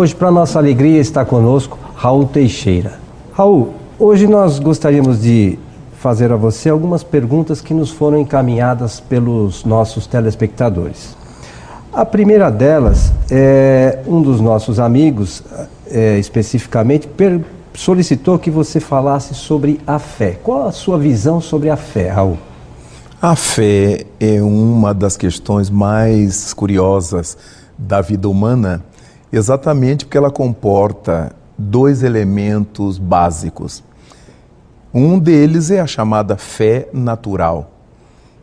Hoje, para nossa alegria, está conosco Raul Teixeira. Raul, hoje nós gostaríamos de fazer a você algumas perguntas que nos foram encaminhadas pelos nossos telespectadores. A primeira delas é um dos nossos amigos, é, especificamente, solicitou que você falasse sobre a fé. Qual a sua visão sobre a fé, Raul? A fé é uma das questões mais curiosas da vida humana, exatamente porque ela comporta dois elementos básicos. Um deles é a chamada fé natural,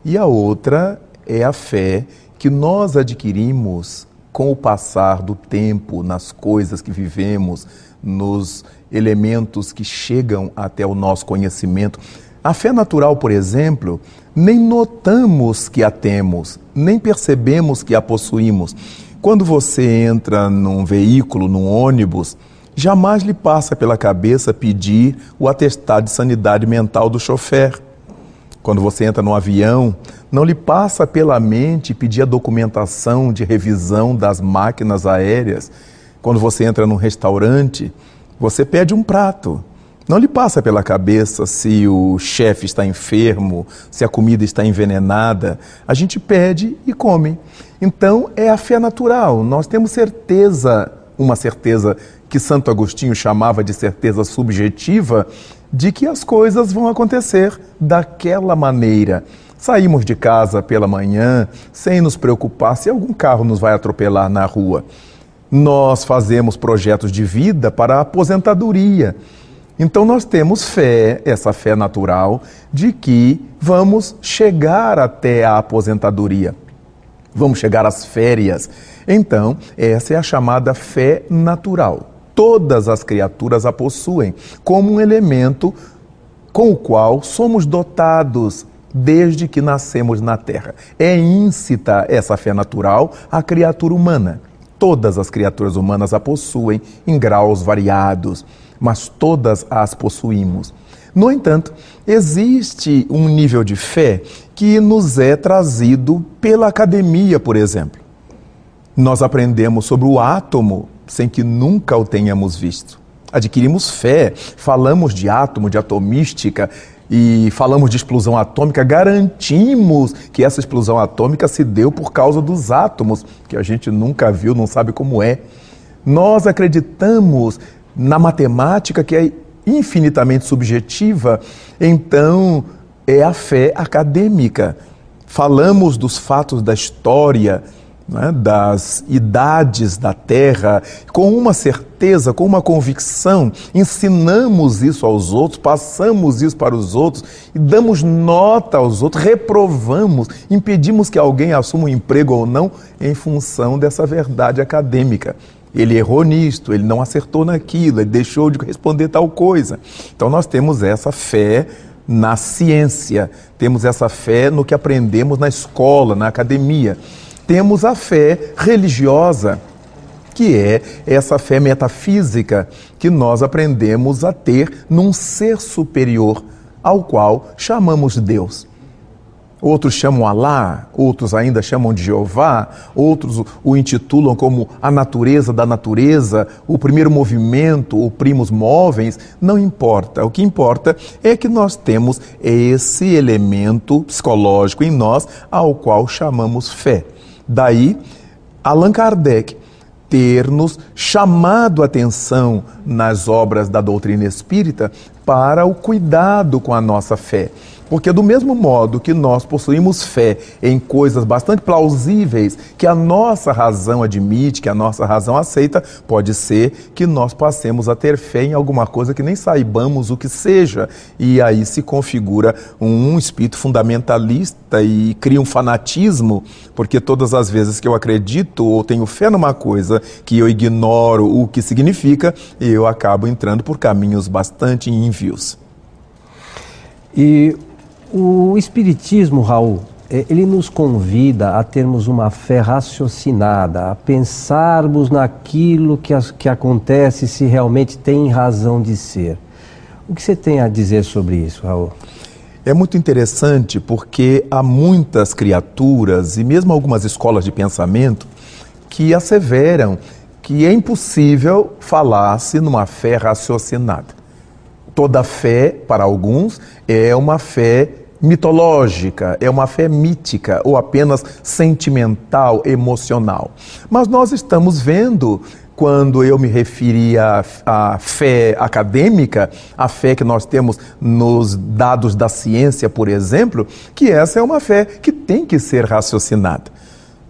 e a outra é a fé que nós adquirimos com o passar do tempo, nas coisas que vivemos, nos elementos que chegam até o nosso conhecimento. A fé natural, por exemplo, nem notamos que a temos, nem percebemos que a possuímos. Quando você entra num veículo, num ônibus, jamais lhe passa pela cabeça pedir o atestado de sanidade mental do chofer. Quando você entra no avião, não lhe passa pela mente pedir a documentação de revisão das máquinas aéreas. Quando você entra num restaurante, você pede um prato. Não lhe passa pela cabeça se o chefe está enfermo, se a comida está envenenada. A gente pede e come. Então é a fé natural. Nós temos certeza, uma certeza que Santo Agostinho chamava de certeza subjetiva, de que as coisas vão acontecer daquela maneira. Saímos de casa pela manhã sem nos preocupar se algum carro nos vai atropelar na rua. Nós fazemos projetos de vida para a aposentadoria. Então nós temos fé, essa fé natural, de que vamos chegar até a aposentadoria. Vamos chegar às férias. Então, essa é a chamada fé natural todas as criaturas a possuem, como um elemento com o qual somos dotados desde que nascemos na Terra. É íncita essa fé natural à criatura humana. Todas as criaturas humanas a possuem em graus variados, mas todas as possuímos. No entanto, existe um nível de fé que nos é trazido pela academia, por exemplo. Nós aprendemos sobre o átomo sem que nunca o tenhamos visto. Adquirimos fé, falamos de átomo, de atomística e falamos de explosão atômica, garantimos que essa explosão atômica se deu por causa dos átomos, que a gente nunca viu, não sabe como é. Nós acreditamos na matemática, que é infinitamente subjetiva, então é a fé acadêmica. Falamos dos fatos da história, né, das idades da terra, com uma certeza, com uma convicção, ensinamos isso aos outros, passamos isso para os outros e damos nota aos outros, reprovamos, impedimos que alguém assuma um emprego ou não em função dessa verdade acadêmica. Ele errou nisto, ele não acertou naquilo, ele deixou de responder tal coisa. Então nós temos essa fé na ciência, temos essa fé no que aprendemos na escola, na academia temos a fé religiosa, que é essa fé metafísica que nós aprendemos a ter num ser superior, ao qual chamamos Deus. Outros chamam Alá, outros ainda chamam de Jeová, outros o intitulam como a natureza da natureza, o primeiro movimento, o primos móveis, não importa. O que importa é que nós temos esse elemento psicológico em nós ao qual chamamos fé. Daí, Allan Kardec ter nos chamado a atenção nas obras da doutrina espírita para o cuidado com a nossa fé. Porque, do mesmo modo que nós possuímos fé em coisas bastante plausíveis, que a nossa razão admite, que a nossa razão aceita, pode ser que nós passemos a ter fé em alguma coisa que nem saibamos o que seja. E aí se configura um espírito fundamentalista e cria um fanatismo, porque todas as vezes que eu acredito ou tenho fé numa coisa que eu ignoro o que significa, eu acabo entrando por caminhos bastante ínvios. E o Espiritismo, Raul, é, ele nos convida a termos uma fé raciocinada, a pensarmos naquilo que, que acontece se realmente tem razão de ser. O que você tem a dizer sobre isso, Raul? É muito interessante porque há muitas criaturas e mesmo algumas escolas de pensamento que asseveram que é impossível falar-se numa fé raciocinada. Toda fé, para alguns, é uma fé mitológica, é uma fé mítica ou apenas sentimental, emocional. Mas nós estamos vendo quando eu me referi à, à, fé acadêmica, a fé que nós temos nos dados da ciência, por exemplo, que essa é uma fé que tem que ser raciocinada.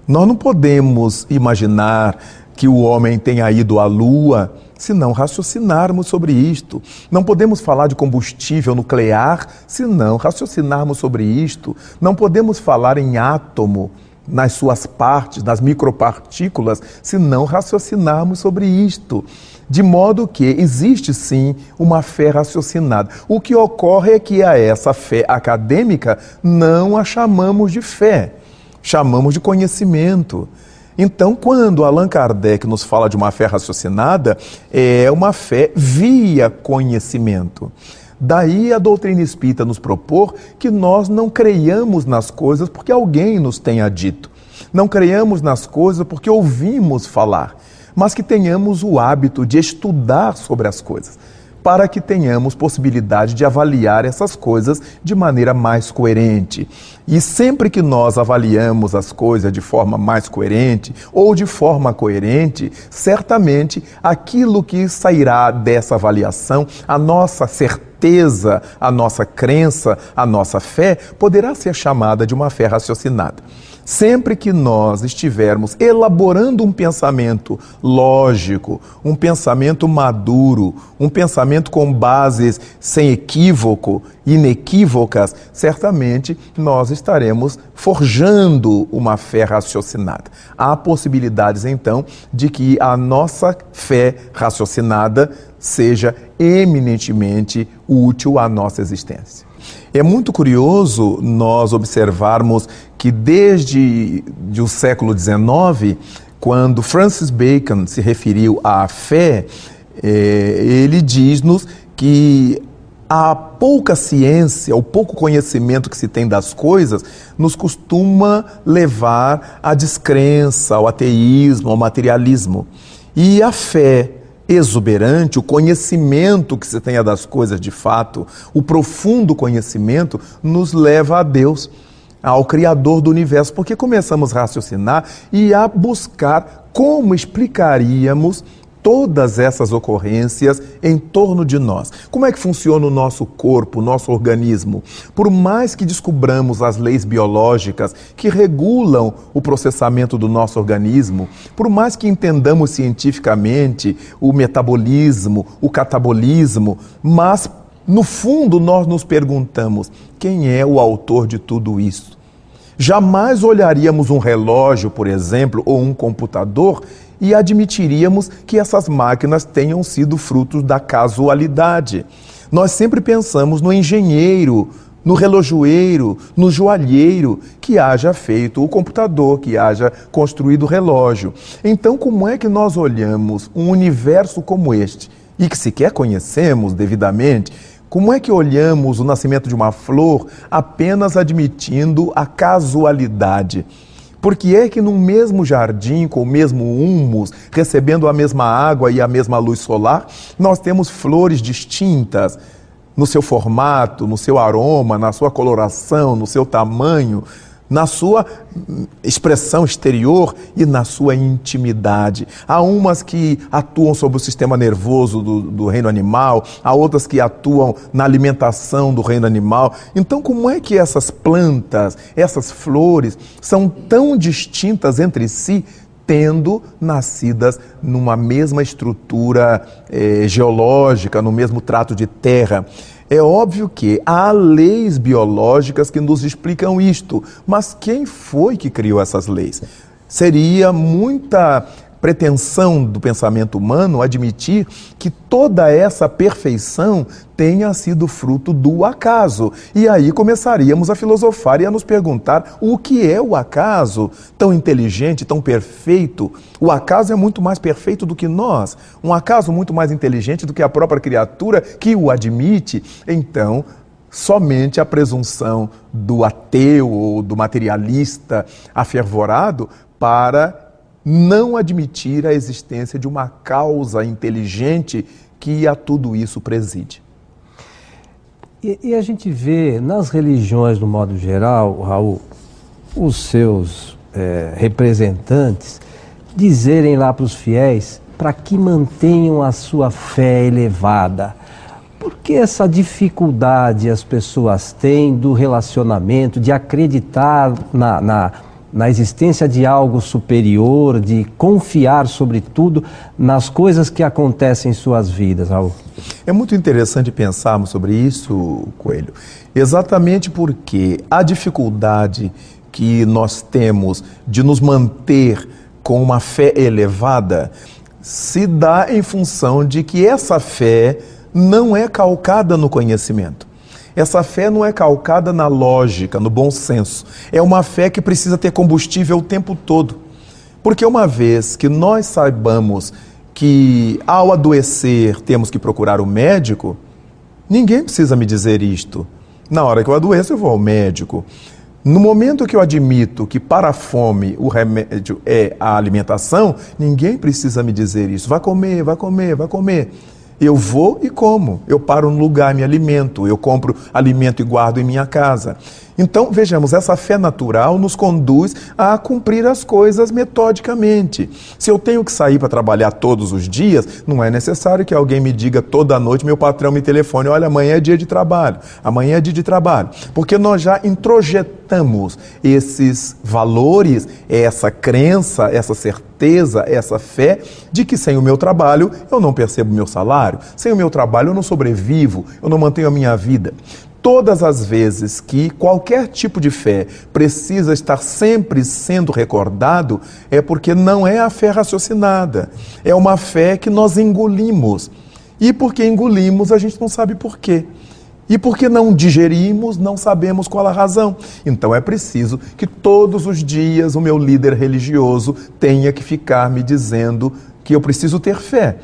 Nós não podemos imaginar que o homem tenha ido à lua se não raciocinarmos sobre isto. Não podemos falar de combustível nuclear se não raciocinarmos sobre isto. Não podemos falar em átomo nas suas partes, nas micropartículas, se não raciocinarmos sobre isto. De modo que existe sim uma fé raciocinada. O que ocorre é que a essa fé acadêmica não a chamamos de fé, chamamos de conhecimento. Então, quando Allan Kardec nos fala de uma fé raciocinada, é uma fé via conhecimento. Daí a doutrina espírita nos propor que nós não creiamos nas coisas porque alguém nos tenha dito. Não creiamos nas coisas porque ouvimos falar, mas que tenhamos o hábito de estudar sobre as coisas, para que tenhamos possibilidade de avaliar essas coisas de maneira mais coerente. E sempre que nós avaliamos as coisas de forma mais coerente ou de forma coerente, certamente aquilo que sairá dessa avaliação, a nossa certeza, a nossa crença, a nossa fé, poderá ser chamada de uma fé raciocinada. Sempre que nós estivermos elaborando um pensamento lógico, um pensamento maduro, um pensamento com bases sem equívoco, inequívocas, certamente nós estaremos forjando uma fé raciocinada. Há possibilidades então de que a nossa fé raciocinada seja eminentemente útil à nossa existência. É muito curioso nós observarmos que desde de o século XIX, quando Francis Bacon se referiu à fé, é, ele diz-nos que a pouca ciência, o pouco conhecimento que se tem das coisas, nos costuma levar à descrença, ao ateísmo, ao materialismo. E a fé exuberante, o conhecimento que se tenha das coisas de fato, o profundo conhecimento, nos leva a Deus, ao Criador do universo, porque começamos a raciocinar e a buscar como explicaríamos todas essas ocorrências em torno de nós. Como é que funciona o nosso corpo, o nosso organismo? Por mais que descubramos as leis biológicas que regulam o processamento do nosso organismo, por mais que entendamos cientificamente o metabolismo, o catabolismo, mas no fundo nós nos perguntamos: quem é o autor de tudo isso? Jamais olharíamos um relógio, por exemplo, ou um computador e admitiríamos que essas máquinas tenham sido frutos da casualidade. Nós sempre pensamos no engenheiro, no relojoeiro, no joalheiro que haja feito o computador, que haja construído o relógio. Então, como é que nós olhamos um universo como este e que sequer conhecemos devidamente? Como é que olhamos o nascimento de uma flor apenas admitindo a casualidade? Porque é que num mesmo jardim, com o mesmo humus, recebendo a mesma água e a mesma luz solar, nós temos flores distintas no seu formato, no seu aroma, na sua coloração, no seu tamanho, na sua expressão exterior e na sua intimidade. Há umas que atuam sobre o sistema nervoso do, do, reino animal, há outras que atuam na alimentação do reino animal. Então, como é que essas plantas, essas flores, são tão distintas entre si? Tendo nascidas numa mesma estrutura eh, geológica, no mesmo trato de terra. É óbvio que há leis biológicas que nos explicam isto, mas quem foi que criou essas leis? Seria muita pretensão do pensamento humano admitir que toda essa perfeição tenha sido fruto do acaso. E aí começaríamos a filosofar e a nos perguntar o que é o acaso tão inteligente, tão perfeito. O acaso é muito mais perfeito do que nós, um acaso muito mais inteligente do que a própria criatura que o admite. Então, somente a presunção do ateu ou do materialista afervorado para não admitir a existência de uma causa inteligente que a tudo isso preside. E, e, a gente vê nas religiões, no modo geral, Raul, os seus é, representantes dizerem lá para os fiéis para que mantenham a sua fé elevada. Por que essa dificuldade as pessoas têm do relacionamento, de acreditar na, na na existência de algo superior, de confiar, sobretudo, nas coisas que acontecem em suas vidas, Raul? É muito interessante pensarmos sobre isso, Coelho, exatamente porque a dificuldade que nós temos de nos manter com uma fé elevada se dá em função de que essa fé não é calcada no conhecimento. Essa fé não é calcada na lógica, no bom senso. É uma fé que precisa ter combustível o tempo todo. Porque uma vez que nós saibamos que ao adoecer temos que procurar o médico, ninguém precisa me dizer isto. Na hora que eu adoeço, eu vou ao médico. No momento que eu admito que para a fome o remédio é a alimentação, ninguém precisa me dizer isso. Vai comer, vai comer, vai comer. Eu vou e como. Eu paro no lugar, me alimento. Eu compro alimento e guardo em minha casa. Então, vejamos, essa fé natural nos conduz a cumprir as coisas metodicamente. Se eu tenho que sair para trabalhar todos os dias, não é necessário que alguém me diga toda noite, meu patrão me telefone, olha, amanhã é dia de trabalho, amanhã é dia de trabalho. Porque nós já introjetamos esses valores, essa crença, essa certeza, essa fé de que sem o meu trabalho eu não percebo meu salário, sem o meu trabalho eu não sobrevivo, eu não mantenho a minha vida todas as vezes que qualquer tipo de fé precisa estar sempre sendo recordado, é porque não é a fé raciocinada, é uma fé que nós engolimos. E porque engolimos, a gente não sabe por quê. E porque não digerimos, não sabemos qual a razão. Então é preciso que todos os dias o meu líder religioso tenha que ficar me dizendo que eu preciso ter fé.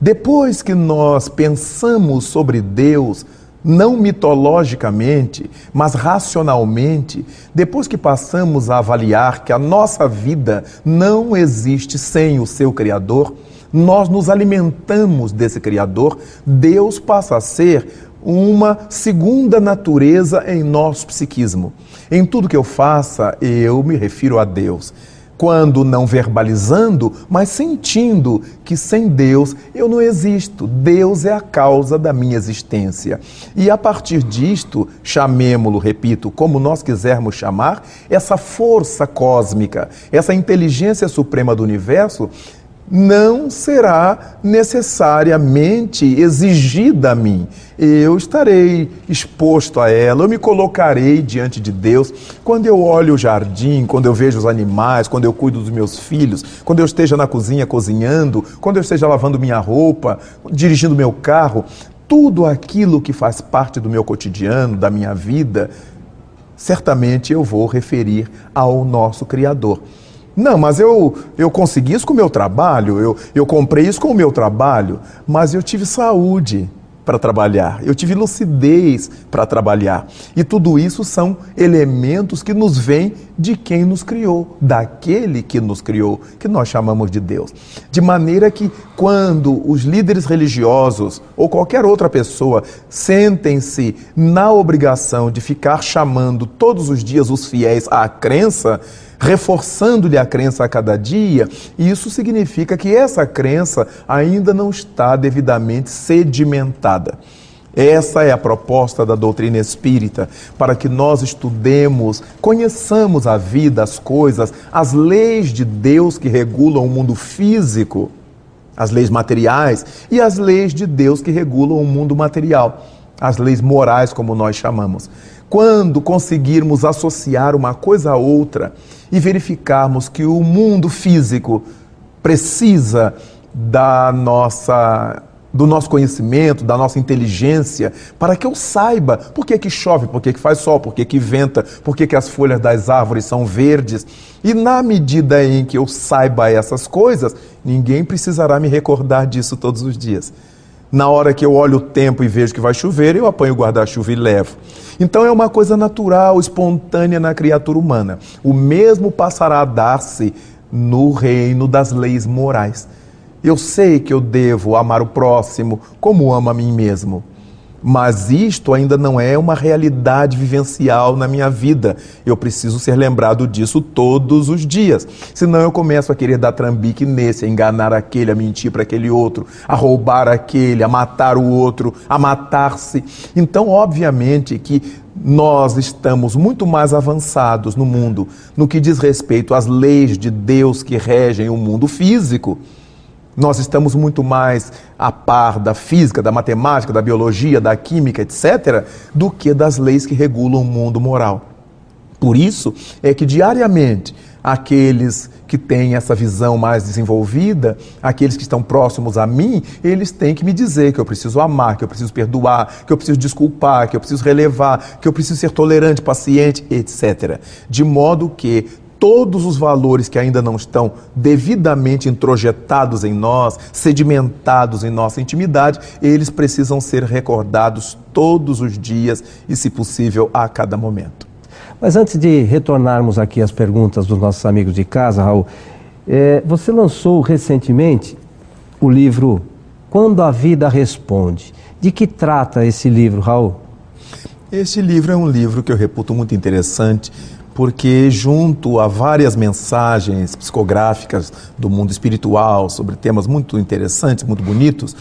Depois que nós pensamos sobre Deus, não mitologicamente, mas racionalmente, depois que passamos a avaliar que a nossa vida não existe sem o seu Criador, nós nos alimentamos desse Criador, Deus passa a ser uma segunda natureza em nosso psiquismo. Em tudo que eu faça, eu me refiro a Deus quando não verbalizando, mas sentindo que sem Deus eu não existo. Deus é a causa da minha existência. E a partir disto, chamemo-lo, repito, como nós quisermos chamar, essa força cósmica, essa inteligência suprema do universo, não será necessariamente exigida a mim. Eu estarei exposto a ela, eu me colocarei diante de Deus. Quando eu olho o jardim, quando eu vejo os animais, quando eu cuido dos meus filhos, quando eu esteja na cozinha cozinhando, quando eu esteja lavando minha roupa, dirigindo meu carro, tudo aquilo que faz parte do meu cotidiano, da minha vida, certamente eu vou referir ao nosso Criador. Não, mas eu, eu consegui isso com o meu trabalho, eu, eu comprei isso com o meu trabalho, mas eu tive saúde para trabalhar, eu tive lucidez para trabalhar. E tudo isso são elementos que nos vêm de quem nos criou, daquele que nos criou, que nós chamamos de Deus. De maneira que quando os líderes religiosos ou qualquer outra pessoa sentem-se na obrigação de ficar chamando todos os dias os fiéis à crença, reforçando-lhe a crença a cada dia, e isso significa que essa crença ainda não está devidamente sedimentada. Essa é a proposta da doutrina espírita, para que nós estudemos, conheçamos a vida, as coisas, as leis de Deus que regulam o mundo físico, as leis materiais, e as leis de Deus que regulam o mundo material, as leis morais, como nós chamamos. Quando conseguirmos associar uma coisa a outra e verificarmos que o mundo físico precisa da nossa do nosso conhecimento, da nossa inteligência, para que eu saiba por que, que chove, por que, que faz sol, por que, que venta, por que, que as folhas das árvores são verdes. E na medida em que eu saiba essas coisas, ninguém precisará me recordar disso todos os dias. Na hora que eu olho o tempo e vejo que vai chover, eu apanho o guarda-chuva e levo. Então é uma coisa natural, espontânea na criatura humana. O mesmo passará a dar-se no reino das leis morais. Eu sei que eu devo amar o próximo como amo a mim mesmo. Mas isto ainda não é uma realidade vivencial na minha vida. Eu preciso ser lembrado disso todos os dias. Senão eu começo a querer dar trambique nesse, a enganar aquele, a mentir para aquele outro, a roubar aquele, a matar o outro, a matar-se. Então, obviamente que nós estamos muito mais avançados no mundo no que diz respeito às leis de Deus que regem o mundo físico nós estamos muito mais a par da física, da matemática, da biologia, da química, etc., do que das leis que regulam o mundo moral. Por isso é que diariamente aqueles que têm essa visão mais desenvolvida, aqueles que estão próximos a mim, eles têm que me dizer que eu preciso amar, que eu preciso perdoar, que eu preciso desculpar, que eu preciso relevar, que eu preciso ser tolerante, paciente, etc. De modo que todos os valores que ainda não estão devidamente introjetados em nós, sedimentados em nossa intimidade, eles precisam ser recordados todos os dias e, se possível, a cada momento. Mas antes de retornarmos aqui às perguntas dos nossos amigos de casa, Raul, é, você lançou recentemente o livro Quando a Vida Responde. De que trata esse livro, Raul? Este livro é um livro que eu reputo muito interessante porque junto a várias mensagens psicográficas do mundo espiritual sobre temas muito interessantes, muito bonitos,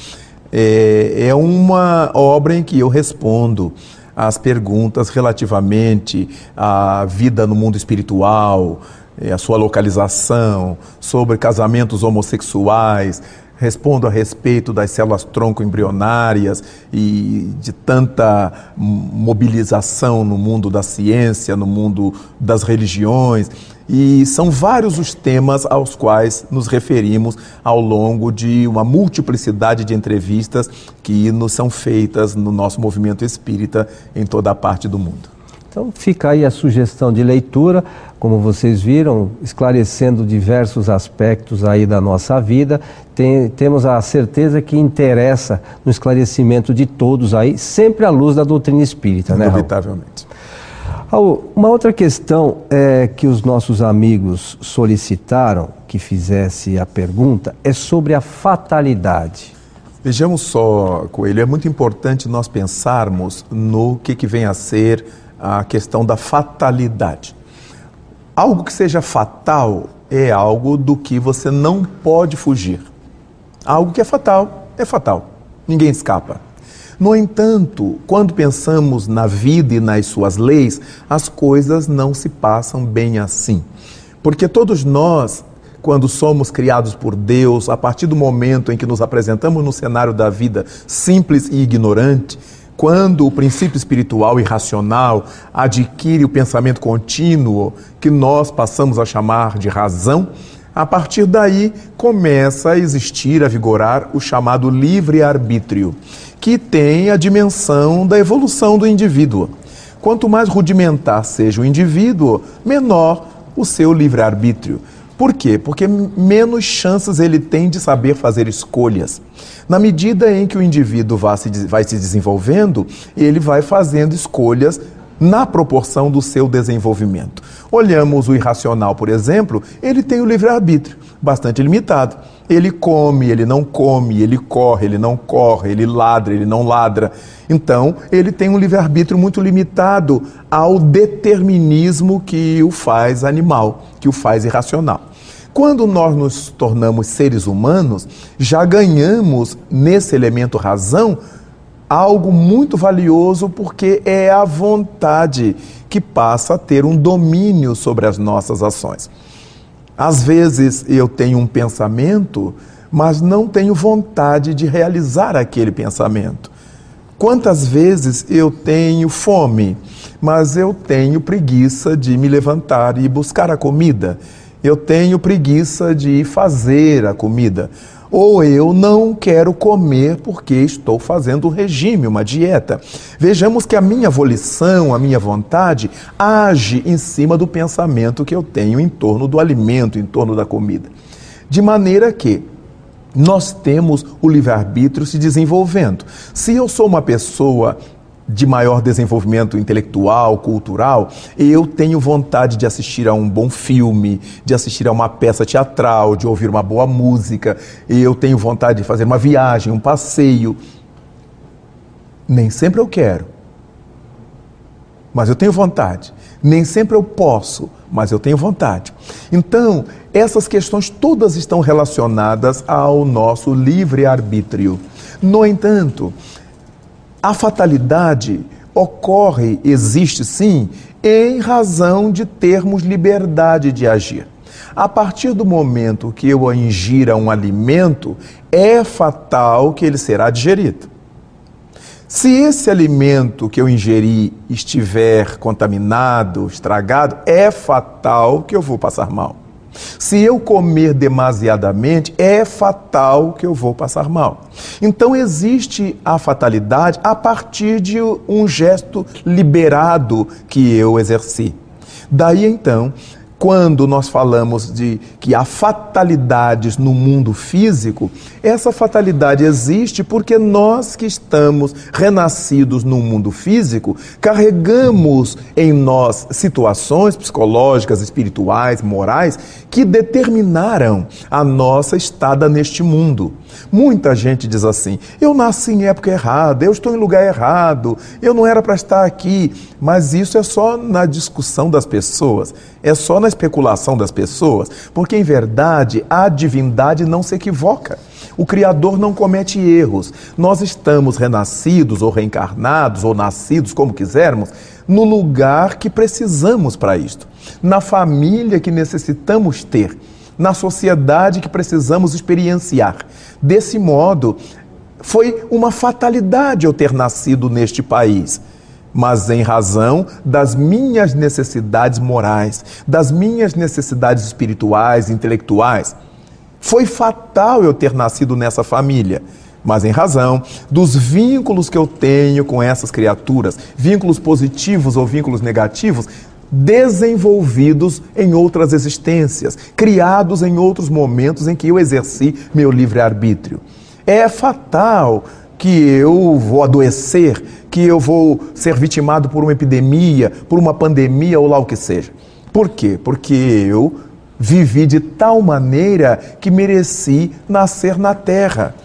é, é uma obra em que eu respondo às perguntas relativamente à vida no mundo espiritual, a sua localização, sobre casamentos homossexuais, respondo a respeito das células tronco embrionárias e de tanta mobilização no mundo da ciência, no mundo das religiões. E são vários os temas aos quais nos referimos ao longo de uma multiplicidade de entrevistas que nos são feitas no nosso movimento espírita em toda a parte do mundo. Então fica aí a sugestão de leitura, como vocês viram, esclarecendo diversos aspectos aí da nossa vida. Tem, temos a certeza que interessa no esclarecimento de todos aí, sempre à luz da doutrina espírita, né, Inevitavelmente. Raul, uma outra questão é que os nossos amigos solicitaram que fizesse a pergunta é sobre a fatalidade. Vejamos só, Coelho, é muito importante nós pensarmos no que, que vem a ser a questão da fatalidade. Algo que seja fatal é algo do que você não pode fugir. Algo que é fatal é fatal. Ninguém escapa. No entanto, quando pensamos na vida e nas suas leis, as coisas não se passam bem assim. Porque todos nós, quando somos criados por Deus, a partir do momento em que nos apresentamos no cenário da vida simples e ignorante, quando o princípio espiritual e racional adquire o pensamento contínuo, que nós passamos a chamar de razão, a partir daí começa a existir, a vigorar o chamado livre-arbítrio, que tem a dimensão da evolução do indivíduo. Quanto mais rudimentar seja o indivíduo, menor o seu livre-arbítrio. Por quê? Porque menos chances ele tem de saber fazer escolhas. Na medida em que o indivíduo vai se, vai se desenvolvendo, ele vai fazendo escolhas na proporção do seu desenvolvimento. Olhamos o irracional, por exemplo, ele tem o livre-arbítrio bastante limitado. Ele come, ele não come, ele corre, ele não corre, ele ladra, ele não ladra. Então, ele tem um livre-arbítrio muito limitado ao determinismo que o faz animal, que o faz irracional. Quando nós nos tornamos seres humanos, já ganhamos nesse elemento razão algo muito valioso, porque é a vontade que passa a ter um domínio sobre as nossas ações. Às vezes eu tenho um pensamento, mas não tenho vontade de realizar aquele pensamento. Quantas vezes eu tenho fome, mas eu tenho preguiça de me levantar e buscar a comida eu tenho preguiça de fazer a comida. Ou eu não quero comer porque estou fazendo um regime, uma dieta. Vejamos que a minha volição, a minha vontade, age em cima do pensamento que eu tenho em torno do alimento, em torno da comida. De maneira que nós temos o livre-arbítrio se desenvolvendo. Se eu sou uma pessoa de maior desenvolvimento intelectual, cultural, eu tenho vontade de assistir a um bom filme, de assistir a uma peça teatral, de ouvir uma boa música, eu tenho vontade de fazer uma viagem, um passeio. Nem sempre eu quero, mas eu tenho vontade. Nem sempre eu posso, mas eu tenho vontade. Então, essas questões todas estão relacionadas ao nosso livre-arbítrio. No entanto, a fatalidade ocorre, existe sim, em razão de termos liberdade de agir. A partir do momento que eu ingira um alimento, é fatal que ele será digerido. Se esse alimento que eu ingeri estiver contaminado, estragado, é fatal que eu vou passar mal. Se eu comer demasiadamente, é fatal que eu vou passar mal. Então existe a fatalidade a partir de um gesto liberado que eu exerci. Daí então quando nós falamos de que há fatalidades no mundo físico, essa fatalidade existe porque nós que estamos renascidos no mundo físico, carregamos em nós situações psicológicas, espirituais, morais que determinaram a nossa estada neste mundo. Muita gente diz assim: eu nasci em época errada, eu estou em lugar errado, eu não era para estar aqui. Mas isso é só na discussão das pessoas, é só na especulação das pessoas, porque em verdade a divindade não se equivoca. O Criador não comete erros. Nós estamos renascidos ou reencarnados ou nascidos, como quisermos, no lugar que precisamos para isto, na família que necessitamos ter na sociedade que precisamos experienciar. Desse modo, foi uma fatalidade eu ter nascido neste país mas em razão das minhas necessidades morais, das minhas necessidades espirituais, intelectuais. Foi fatal eu ter nascido nessa família, mas em razão dos vínculos que eu tenho com essas criaturas, vínculos positivos ou vínculos negativos, desenvolvidos em outras existências, criados em outros momentos em que eu exerci meu livre-arbítrio. É fatal que eu vou adoecer, que eu vou ser vitimado por uma epidemia, por uma pandemia ou lá o que seja. Por quê? Porque eu vivi de tal maneira que mereci nascer na terra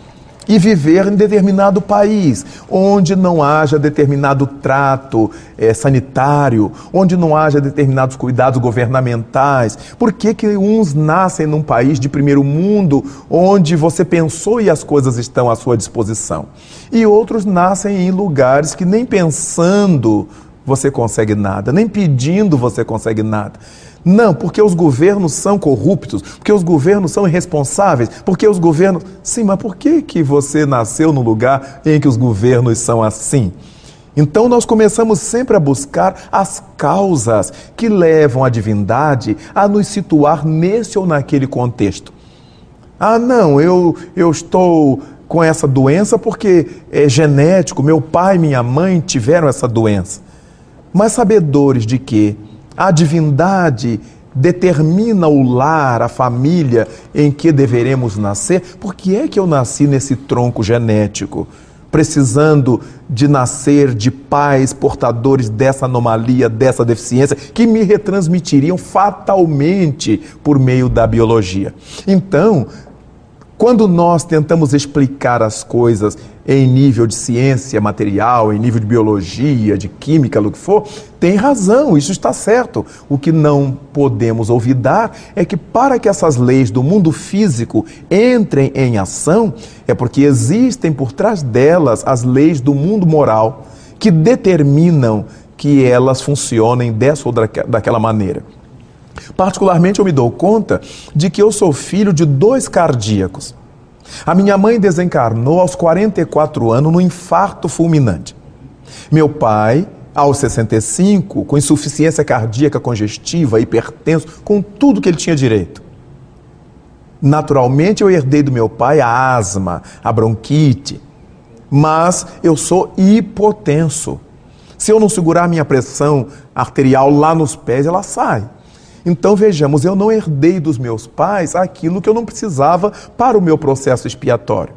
e viver em determinado país, onde não haja determinado trato é, sanitário, onde não haja determinados cuidados governamentais. Por que, que uns nascem num país de primeiro mundo, onde você pensou e as coisas estão à sua disposição? E outros nascem em lugares que nem pensando você consegue nada, nem pedindo você consegue nada. Não, porque os governos são corruptos, porque os governos são irresponsáveis, porque os governos. Sim, mas por que, que você nasceu no lugar em que os governos são assim? Então nós começamos sempre a buscar as causas que levam a divindade a nos situar nesse ou naquele contexto. Ah, não, eu, eu estou com essa doença porque é genético, meu pai e minha mãe tiveram essa doença. Mas sabedores de que a divindade determina o lar, a família em que deveremos nascer. Por que é que eu nasci nesse tronco genético? Precisando de nascer de pais portadores dessa anomalia, dessa deficiência, que me retransmitiriam fatalmente por meio da biologia. Então, quando nós tentamos explicar as coisas em nível de ciência material, em nível de biologia, de química, o que for, tem razão, isso está certo. O que não podemos olvidar é que para que essas leis do mundo físico entrem em ação, é porque existem por trás delas as leis do mundo moral que determinam que elas funcionem dessa ou daquela maneira. Particularmente, eu me dou conta de que eu sou filho de dois cardíacos. A minha mãe desencarnou aos 44 anos no infarto fulminante. Meu pai, aos 65, com insuficiência cardíaca congestiva, hipertenso, com tudo que ele tinha direito. Naturalmente, eu herdei do meu pai a asma, a bronquite, mas eu sou hipotenso. Se eu não segurar minha pressão arterial lá nos pés, ela sai. Então vejamos, eu não herdei dos meus pais aquilo que eu não precisava para o meu processo expiatório.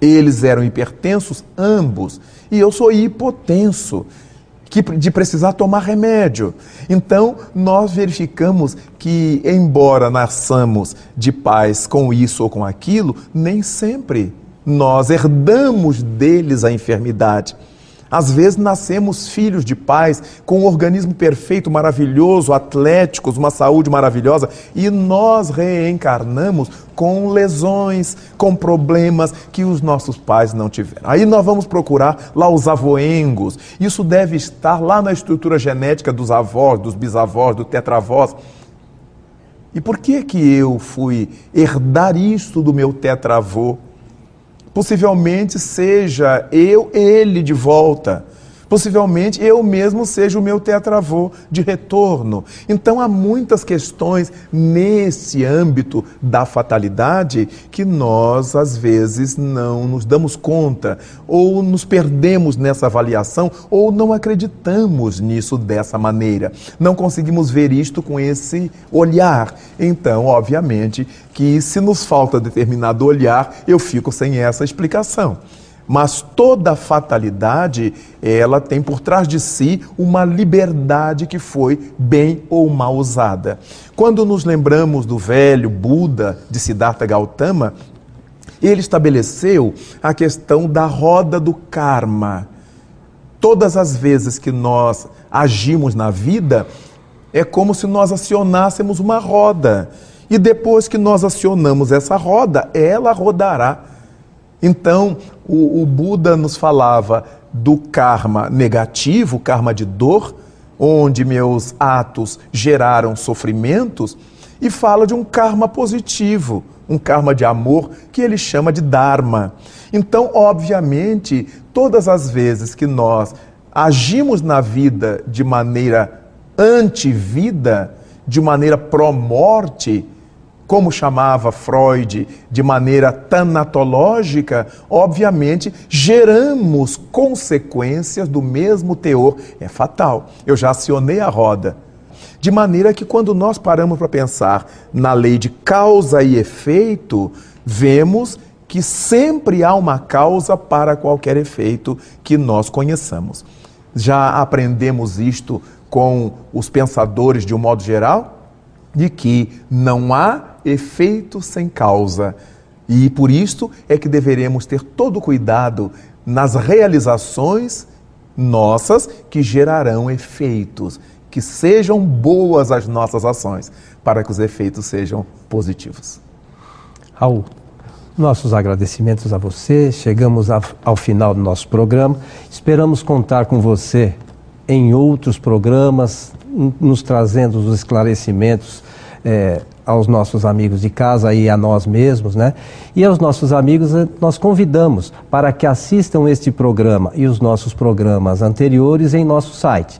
Eles eram hipertensos, ambos, e eu sou hipotenso que, de precisar tomar remédio. Então, nós verificamos que, embora nasçamos de pais com isso ou com aquilo, nem sempre nós herdamos deles a enfermidade. Às vezes nascemos filhos de pais com um organismo perfeito, maravilhoso, atléticos, uma saúde maravilhosa, e nós reencarnamos com lesões, com problemas que os nossos pais não tiveram. Aí nós vamos procurar lá os avoengos. Isso deve estar lá na estrutura genética dos avós, dos bisavós, do tetravós. E por que que eu fui herdar isso do meu tetravô? Possivelmente seja eu, ele de volta. Possivelmente eu mesmo seja o meu tetravô de retorno. Então há muitas questões nesse âmbito da fatalidade que nós às vezes não nos damos conta, ou nos perdemos nessa avaliação, ou não acreditamos nisso dessa maneira. Não conseguimos ver isto com esse olhar. Então, obviamente, que se nos falta determinado olhar, eu fico sem essa explicação. Mas toda fatalidade, ela tem por trás de si uma liberdade que foi bem ou mal usada. Quando nos lembramos do velho Buda de Siddhartha Gautama, ele estabeleceu a questão da roda do karma. Todas as vezes que nós agimos na vida, é como se nós acionássemos uma roda. E depois que nós acionamos essa roda, ela rodará então, o, o Buda nos falava do karma negativo, karma de dor, onde meus atos geraram sofrimentos, e fala de um karma positivo, um karma de amor, que ele chama de Dharma. Então, obviamente, todas as vezes que nós agimos na vida de maneira anti-vida, de maneira pró-morte, como chamava Freud, de maneira tanatológica, obviamente geramos consequências do mesmo teor. É fatal. Eu já acionei a roda. De maneira que quando nós paramos para pensar na lei de causa e efeito, vemos que sempre há uma causa para qualquer efeito que nós conheçamos. Já aprendemos isto com os pensadores de um modo geral? De que não há efeito sem causa. E por isto é que deveremos ter todo cuidado nas realizações nossas que gerarão efeitos, que sejam boas as nossas ações, para que os efeitos sejam positivos. Raul, nossos agradecimentos a você. Chegamos ao final do nosso programa. Esperamos contar com você em outros programas, nos trazendo os esclarecimentos é, aos nossos amigos de casa e a nós mesmos, né? E aos nossos amigos eh, nós convidamos para que assistam este programa e os nossos programas anteriores em nosso site